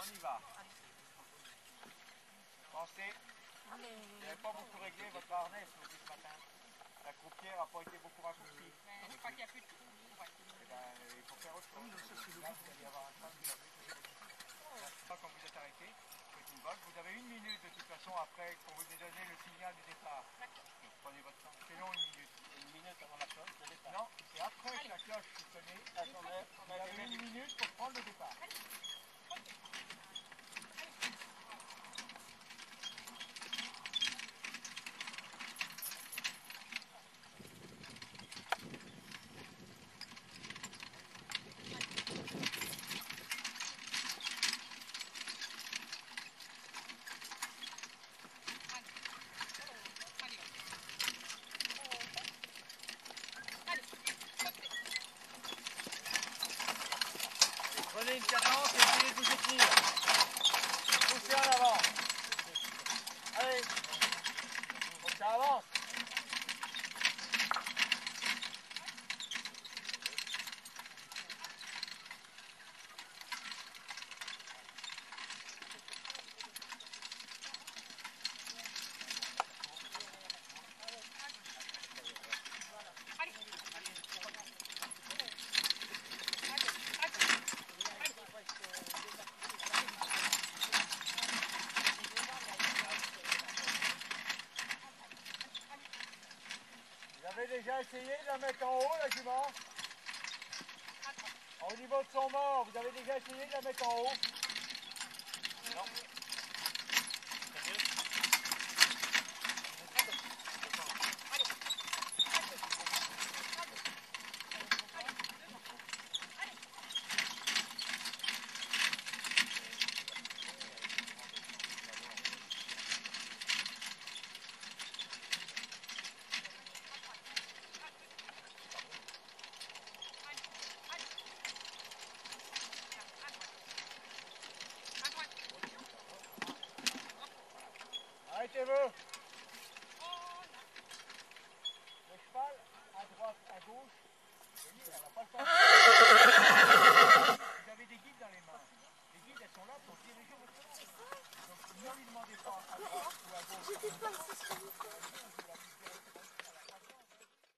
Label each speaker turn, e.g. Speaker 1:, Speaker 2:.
Speaker 1: On y va. Pensez, vous n'avez pas beaucoup réglé votre harnais ce matin. La croupière n'a pas été beaucoup raccourcie.
Speaker 2: Je crois qu'il n'y a plus de trou.
Speaker 1: Eh ben, il faut faire autre chose. Là, vous allez avoir un train de Quand vous êtes arrêté, faites une volte. Vous avez une minute de toute façon après pour vous donner le signal du départ. Prenez votre temps. C'est long une minute.
Speaker 3: Une minute avant la cloche de départ.
Speaker 1: Non, c'est après que la cloche sonne. Vous avez une minute pour prendre le départ. Prenez une cadence et essayez de vous soutenir. Poussez. Allez. Faut que ça avance. Vous avez déjà essayé de la mettre en haut, la jument Au niveau de son mort, vous avez déjà essayé de la mettre en haut Non. Arrêtez-vous Le cheval, à droite, à gauche, elle n'a pas le temps.